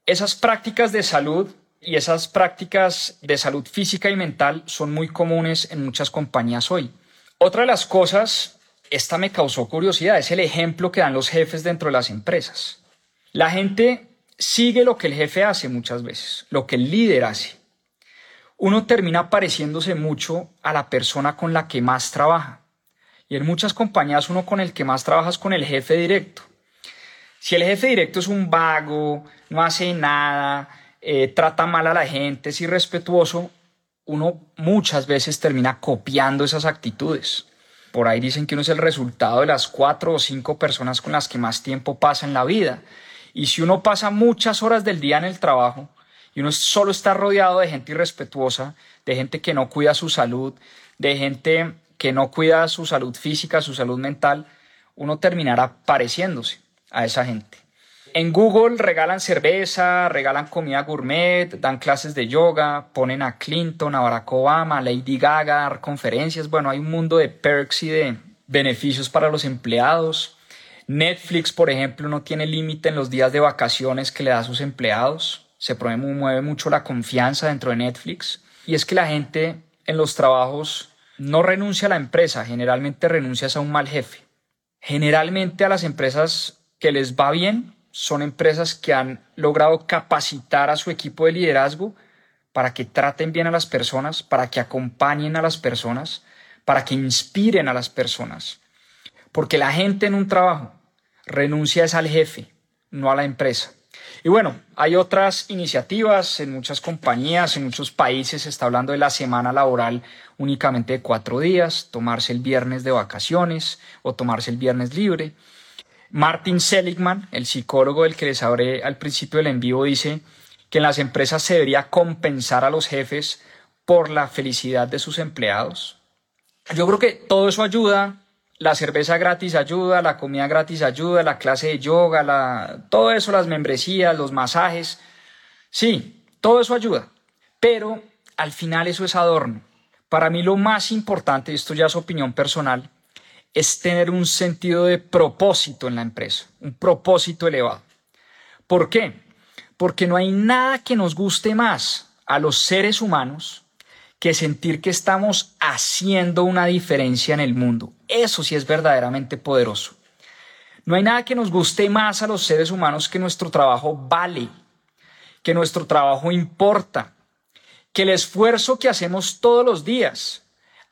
Esas prácticas de salud y esas prácticas de salud física y mental son muy comunes en muchas compañías hoy. Otra de las cosas esta me causó curiosidad, es el ejemplo que dan los jefes dentro de las empresas. La gente sigue lo que el jefe hace muchas veces, lo que el líder hace. Uno termina pareciéndose mucho a la persona con la que más trabaja. Y en muchas compañías uno con el que más trabaja es con el jefe directo. Si el jefe directo es un vago, no hace nada, eh, trata mal a la gente, es irrespetuoso, uno muchas veces termina copiando esas actitudes. Por ahí dicen que uno es el resultado de las cuatro o cinco personas con las que más tiempo pasa en la vida. Y si uno pasa muchas horas del día en el trabajo y uno solo está rodeado de gente irrespetuosa, de gente que no cuida su salud, de gente que no cuida su salud física, su salud mental, uno terminará pareciéndose a esa gente. En Google regalan cerveza, regalan comida gourmet, dan clases de yoga, ponen a Clinton, a Barack Obama, a Lady Gaga, dar conferencias. Bueno, hay un mundo de perks y de beneficios para los empleados. Netflix, por ejemplo, no tiene límite en los días de vacaciones que le da a sus empleados. Se mueve mucho la confianza dentro de Netflix. Y es que la gente en los trabajos no renuncia a la empresa, generalmente renuncias a un mal jefe. Generalmente a las empresas que les va bien son empresas que han logrado capacitar a su equipo de liderazgo para que traten bien a las personas, para que acompañen a las personas, para que inspiren a las personas. Porque la gente en un trabajo renuncia es al jefe, no a la empresa. Y bueno, hay otras iniciativas en muchas compañías, en muchos países se está hablando de la semana laboral únicamente de cuatro días, tomarse el viernes de vacaciones o tomarse el viernes libre. Martin Seligman, el psicólogo del que les hablé al principio del en vivo, dice que en las empresas se debería compensar a los jefes por la felicidad de sus empleados. Yo creo que todo eso ayuda, la cerveza gratis ayuda, la comida gratis ayuda, la clase de yoga, la, todo eso, las membresías, los masajes. Sí, todo eso ayuda, pero al final eso es adorno. Para mí lo más importante, y esto ya es opinión personal, es tener un sentido de propósito en la empresa, un propósito elevado. ¿Por qué? Porque no hay nada que nos guste más a los seres humanos que sentir que estamos haciendo una diferencia en el mundo. Eso sí es verdaderamente poderoso. No hay nada que nos guste más a los seres humanos que nuestro trabajo vale, que nuestro trabajo importa, que el esfuerzo que hacemos todos los días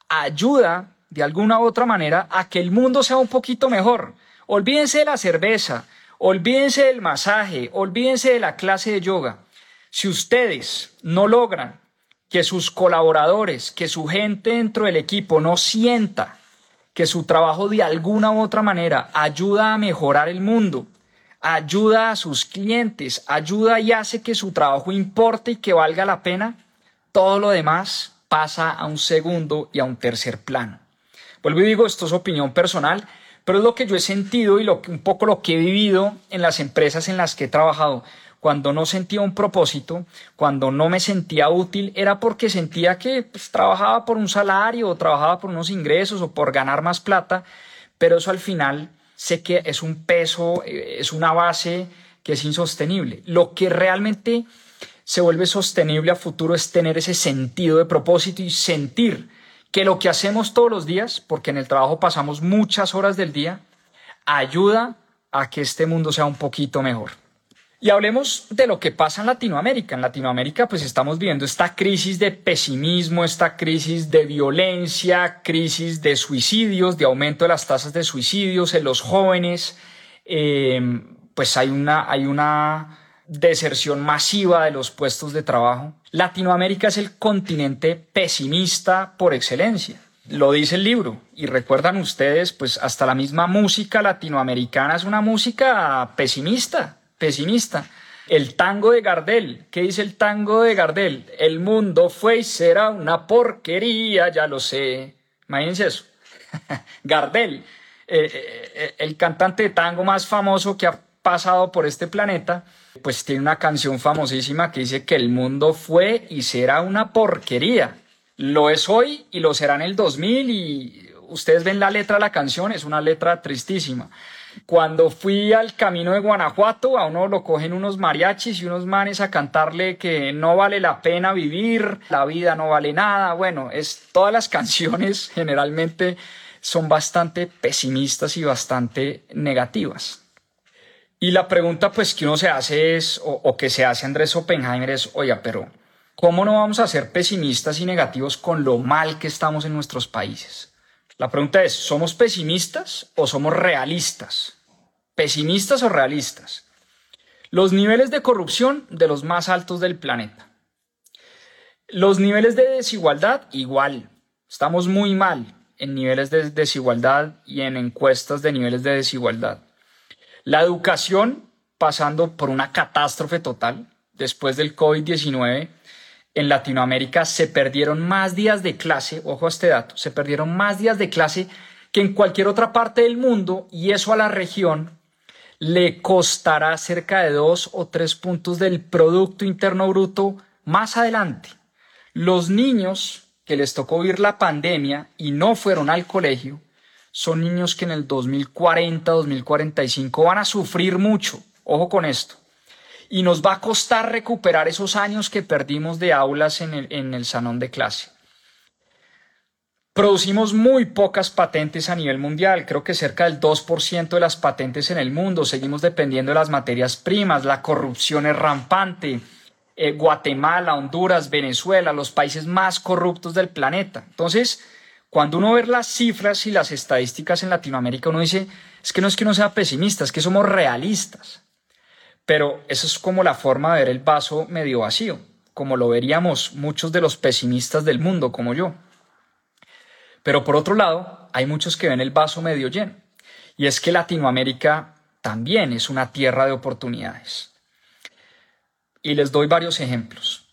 ayuda de alguna u otra manera a que el mundo sea un poquito mejor. Olvídense de la cerveza, olvídense del masaje, olvídense de la clase de yoga. Si ustedes no logran que sus colaboradores, que su gente dentro del equipo no sienta que su trabajo de alguna u otra manera ayuda a mejorar el mundo, ayuda a sus clientes, ayuda y hace que su trabajo importe y que valga la pena, todo lo demás pasa a un segundo y a un tercer plano. Vuelvo y digo, esto es opinión personal, pero es lo que yo he sentido y lo, un poco lo que he vivido en las empresas en las que he trabajado. Cuando no sentía un propósito, cuando no me sentía útil, era porque sentía que pues, trabajaba por un salario o trabajaba por unos ingresos o por ganar más plata, pero eso al final sé que es un peso, eh, es una base que es insostenible. Lo que realmente se vuelve sostenible a futuro es tener ese sentido de propósito y sentir que lo que hacemos todos los días, porque en el trabajo pasamos muchas horas del día, ayuda a que este mundo sea un poquito mejor. Y hablemos de lo que pasa en Latinoamérica. En Latinoamérica pues estamos viendo esta crisis de pesimismo, esta crisis de violencia, crisis de suicidios, de aumento de las tasas de suicidios en los jóvenes. Eh, pues hay una, hay una deserción masiva de los puestos de trabajo. Latinoamérica es el continente pesimista por excelencia. Lo dice el libro. Y recuerdan ustedes, pues hasta la misma música latinoamericana es una música pesimista, pesimista. El tango de Gardel, ¿qué dice el tango de Gardel? El mundo fue y será una porquería, ya lo sé. Imagínense eso. Gardel, eh, eh, eh, el cantante de tango más famoso que ha pasado por este planeta, pues tiene una canción famosísima que dice que el mundo fue y será una porquería. Lo es hoy y lo será en el 2000 y ustedes ven la letra de la canción, es una letra tristísima. Cuando fui al camino de Guanajuato, a uno lo cogen unos mariachis y unos manes a cantarle que no vale la pena vivir, la vida no vale nada. Bueno, es todas las canciones generalmente son bastante pesimistas y bastante negativas. Y la pregunta pues que uno se hace es, o, que se hace Andrés Oppenheimer es, oye, pero ¿cómo no vamos a ser pesimistas y negativos con lo mal que estamos en nuestros países? La pregunta es, ¿somos pesimistas o somos realistas? ¿Pesimistas o realistas? Los niveles de corrupción de los más altos del planeta. Los niveles de desigualdad igual. Estamos muy mal en niveles de desigualdad y en encuestas de niveles de desigualdad. La educación pasando por una catástrofe total después del COVID-19 en Latinoamérica se perdieron más días de clase, ojo a este dato, se perdieron más días de clase que en cualquier otra parte del mundo y eso a la región le costará cerca de dos o tres puntos del Producto Interno Bruto más adelante. Los niños que les tocó vivir la pandemia y no fueron al colegio son niños que en el 2040, 2045 van a sufrir mucho. Ojo con esto y nos va a costar recuperar esos años que perdimos de aulas en el, en el salón de clase. Producimos muy pocas patentes a nivel mundial, creo que cerca del 2% de las patentes en el mundo. Seguimos dependiendo de las materias primas, la corrupción es rampante. Eh, Guatemala, Honduras, Venezuela, los países más corruptos del planeta. Entonces, cuando uno ve las cifras y las estadísticas en Latinoamérica, uno dice, es que no es que uno sea pesimista, es que somos realistas. Pero eso es como la forma de ver el vaso medio vacío, como lo veríamos muchos de los pesimistas del mundo, como yo. Pero por otro lado, hay muchos que ven el vaso medio lleno. Y es que Latinoamérica también es una tierra de oportunidades. Y les doy varios ejemplos.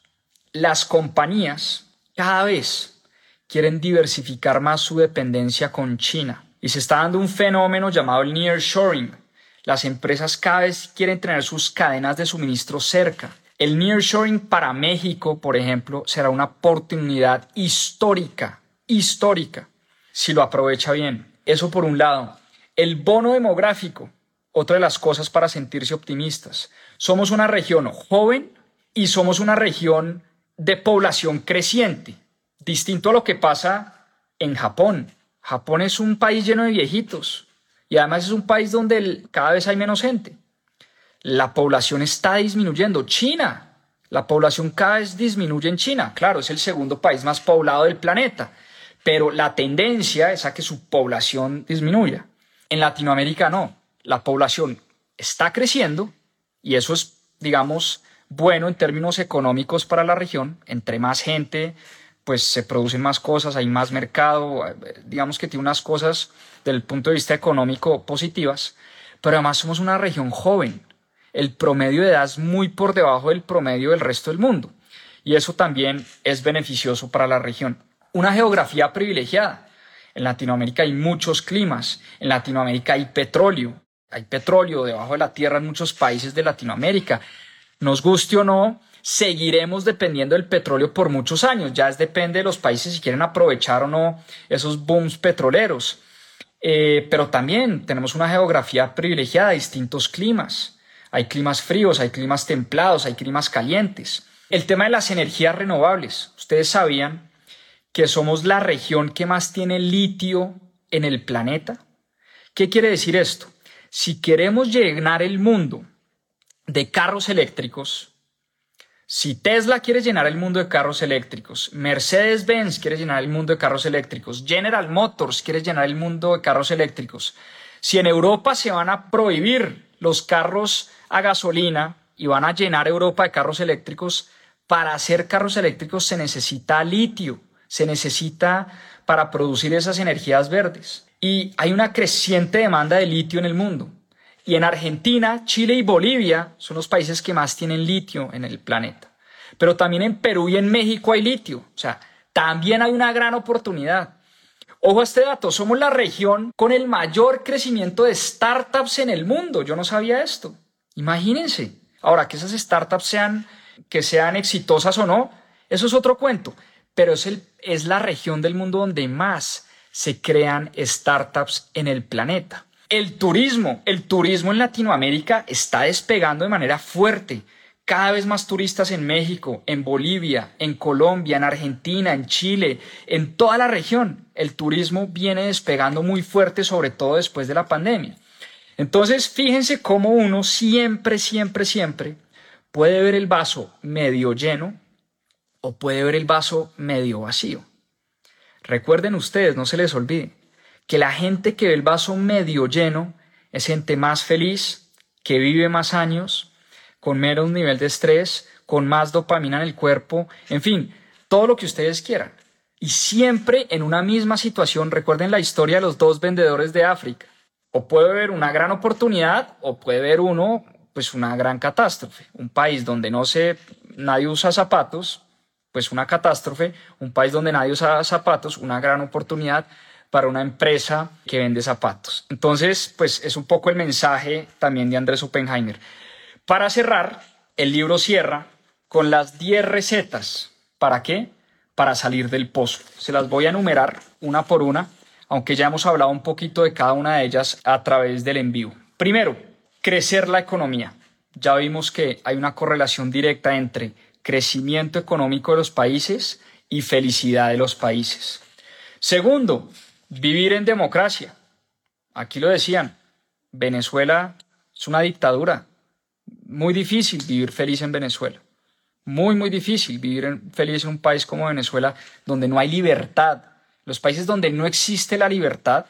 Las compañías cada vez quieren diversificar más su dependencia con China. Y se está dando un fenómeno llamado el nearshoring, las empresas cada vez quieren tener sus cadenas de suministro cerca. El nearshoring para México, por ejemplo, será una oportunidad histórica, histórica, si lo aprovecha bien. Eso por un lado. El bono demográfico, otra de las cosas para sentirse optimistas. Somos una región joven y somos una región de población creciente, distinto a lo que pasa en Japón. Japón es un país lleno de viejitos. Y además es un país donde cada vez hay menos gente. La población está disminuyendo. China, la población cada vez disminuye en China. Claro, es el segundo país más poblado del planeta. Pero la tendencia es a que su población disminuya. En Latinoamérica no. La población está creciendo y eso es, digamos, bueno en términos económicos para la región. Entre más gente, pues se producen más cosas, hay más mercado, digamos que tiene unas cosas desde el punto de vista económico positivas, pero además somos una región joven. El promedio de edad es muy por debajo del promedio del resto del mundo y eso también es beneficioso para la región. Una geografía privilegiada. En Latinoamérica hay muchos climas, en Latinoamérica hay petróleo, hay petróleo debajo de la tierra en muchos países de Latinoamérica. Nos guste o no, seguiremos dependiendo del petróleo por muchos años. Ya es depende de los países si quieren aprovechar o no esos booms petroleros. Eh, pero también tenemos una geografía privilegiada, distintos climas. Hay climas fríos, hay climas templados, hay climas calientes. El tema de las energías renovables. Ustedes sabían que somos la región que más tiene litio en el planeta. ¿Qué quiere decir esto? Si queremos llenar el mundo de carros eléctricos, si Tesla quiere llenar el mundo de carros eléctricos, Mercedes-Benz quiere llenar el mundo de carros eléctricos, General Motors quiere llenar el mundo de carros eléctricos, si en Europa se van a prohibir los carros a gasolina y van a llenar Europa de carros eléctricos, para hacer carros eléctricos se necesita litio, se necesita para producir esas energías verdes. Y hay una creciente demanda de litio en el mundo. Y en Argentina, Chile y Bolivia son los países que más tienen litio en el planeta. Pero también en Perú y en México hay litio. O sea, también hay una gran oportunidad. Ojo a este dato, somos la región con el mayor crecimiento de startups en el mundo. Yo no sabía esto. Imagínense. Ahora, que esas startups sean, que sean exitosas o no, eso es otro cuento. Pero es, el, es la región del mundo donde más se crean startups en el planeta. El turismo, el turismo en Latinoamérica está despegando de manera fuerte. Cada vez más turistas en México, en Bolivia, en Colombia, en Argentina, en Chile, en toda la región. El turismo viene despegando muy fuerte, sobre todo después de la pandemia. Entonces, fíjense cómo uno siempre, siempre, siempre puede ver el vaso medio lleno o puede ver el vaso medio vacío. Recuerden ustedes, no se les olvide, que la gente que ve el vaso medio lleno es gente más feliz, que vive más años, con menos nivel de estrés, con más dopamina en el cuerpo, en fin, todo lo que ustedes quieran. Y siempre en una misma situación, recuerden la historia de los dos vendedores de África. O puede haber una gran oportunidad o puede haber uno, pues una gran catástrofe. Un país donde no se, nadie usa zapatos, pues una catástrofe, un país donde nadie usa zapatos, una gran oportunidad para una empresa que vende zapatos. Entonces, pues es un poco el mensaje también de Andrés Oppenheimer. Para cerrar, el libro cierra con las 10 recetas. ¿Para qué? Para salir del pozo. Se las voy a enumerar una por una, aunque ya hemos hablado un poquito de cada una de ellas a través del envío. Primero, crecer la economía. Ya vimos que hay una correlación directa entre crecimiento económico de los países y felicidad de los países. Segundo, vivir en democracia. Aquí lo decían, Venezuela es una dictadura. Muy difícil vivir feliz en Venezuela. Muy, muy difícil vivir feliz en un país como Venezuela donde no hay libertad. Los países donde no existe la libertad,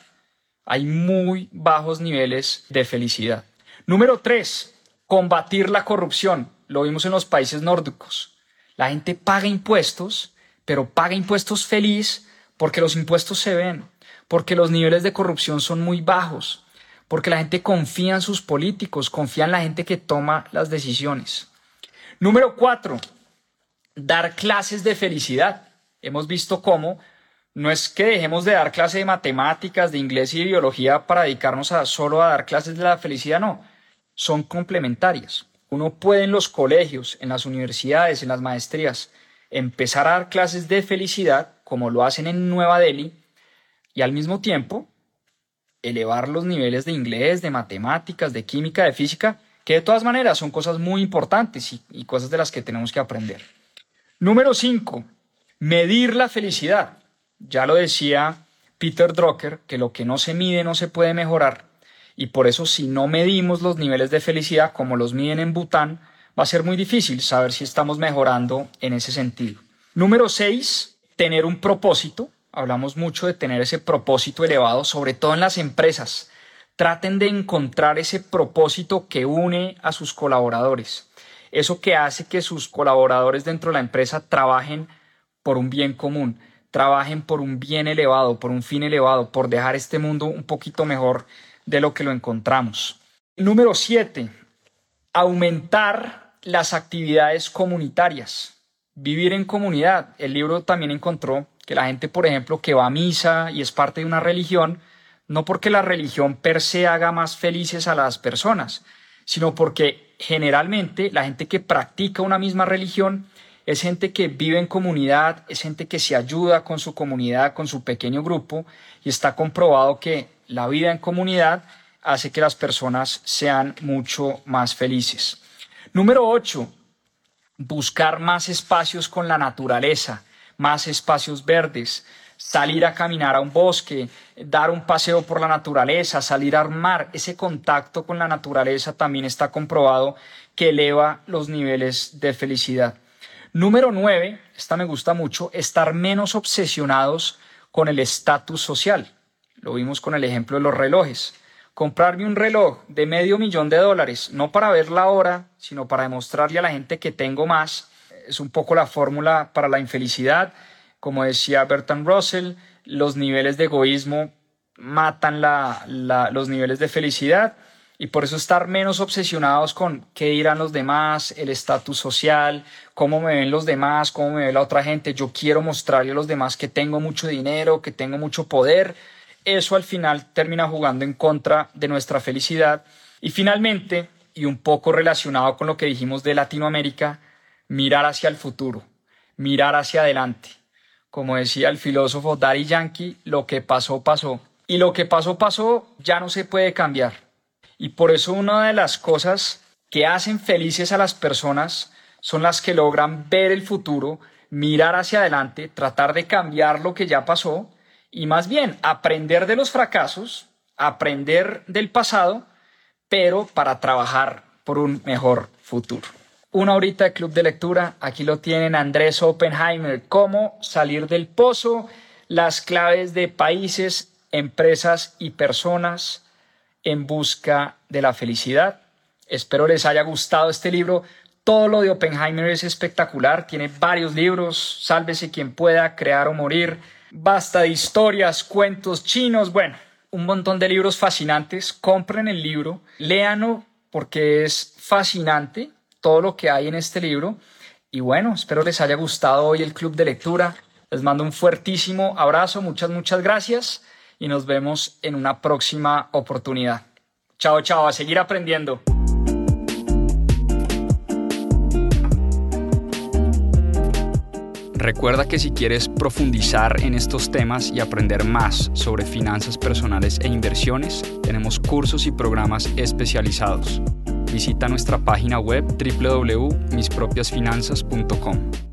hay muy bajos niveles de felicidad. Número tres, combatir la corrupción. Lo vimos en los países nórdicos. La gente paga impuestos, pero paga impuestos feliz porque los impuestos se ven, porque los niveles de corrupción son muy bajos, porque la gente confía en sus políticos, confía en la gente que toma las decisiones. Número cuatro, dar clases de felicidad. Hemos visto cómo no es que dejemos de dar clases de matemáticas, de inglés y de biología para dedicarnos a solo a dar clases de la felicidad, no, son complementarias. Uno puede en los colegios, en las universidades, en las maestrías, empezar a dar clases de felicidad, como lo hacen en Nueva Delhi, y al mismo tiempo elevar los niveles de inglés, de matemáticas, de química, de física, que de todas maneras son cosas muy importantes y, cosas de las que tenemos que aprender. Número 5. Medir la felicidad. Ya lo decía Peter Drucker, que lo que no se mide no se puede mejorar. Y por eso si no medimos los niveles de felicidad como los miden en Bután, va a ser muy difícil saber si estamos mejorando en ese sentido. Número 6. Tener un propósito. Hablamos mucho de tener ese propósito elevado, sobre todo en las empresas. Traten de encontrar ese propósito que une a sus colaboradores. Eso que hace que sus colaboradores dentro de la empresa trabajen por un bien común, trabajen por un bien elevado, por un fin elevado, por dejar este mundo un poquito mejor de lo que lo encontramos. Número 7. Aumentar las actividades comunitarias. Vivir en comunidad. El libro también encontró que la gente, por ejemplo, que va a misa y es parte de una religión, no porque la religión per se haga más felices a las personas, sino porque generalmente la gente que practica una misma religión es gente que vive en comunidad, es gente que se ayuda con su comunidad, con su pequeño grupo, y está comprobado que la vida en comunidad hace que las personas sean mucho más felices. Número 8. Buscar más espacios con la naturaleza, más espacios verdes, salir a caminar a un bosque, dar un paseo por la naturaleza, salir al mar. Ese contacto con la naturaleza también está comprobado que eleva los niveles de felicidad. Número 9, esta me gusta mucho, estar menos obsesionados con el estatus social. Lo vimos con el ejemplo de los relojes. Comprarme un reloj de medio millón de dólares, no para ver la hora, sino para demostrarle a la gente que tengo más, es un poco la fórmula para la infelicidad. Como decía Bertrand Russell, los niveles de egoísmo matan los niveles de felicidad y por eso estar menos obsesionados con qué dirán los demás, el estatus social, cómo me ven los demás, cómo me ve la otra gente. Yo quiero mostrarle a los demás que tengo mucho dinero, que tengo mucho poder eso al final termina jugando en contra de nuestra felicidad. Y finalmente, y un poco relacionado con lo que dijimos de Latinoamérica, mirar hacia el futuro, mirar hacia adelante. Como decía el filósofo Daddy Yankee, lo que pasó, pasó. y lo que pasó pasó, ya no se puede cambiar. Y por eso una de las cosas que hacen felices a las personas son las que logran ver el futuro, mirar hacia adelante, tratar de cambiar lo que ya pasó y más bien aprender de los fracasos, aprender del pasado, pero para trabajar por un mejor futuro. Una horita de club de lectura, aquí lo tienen Andrés Oppenheimer, cómo salir del pozo, las claves de países, empresas y personas en busca de la felicidad. Espero les haya gustado este libro. Todo lo de Oppenheimer es espectacular, tiene varios libros, Sálvese quien pueda, Crear o Morir, basta de historias, cuentos chinos, bueno, un montón de libros fascinantes. Compren el libro, léanlo porque es fascinante todo lo que hay en este libro. Y bueno, espero les haya gustado hoy el club de lectura. Les mando un fuertísimo abrazo, muchas, muchas gracias y nos vemos en una próxima oportunidad. Chao, chao, a seguir aprendiendo. Recuerda que si quieres profundizar en estos temas y aprender más sobre finanzas personales e inversiones, tenemos cursos y programas especializados. Visita nuestra página web www.mispropiasfinanzas.com.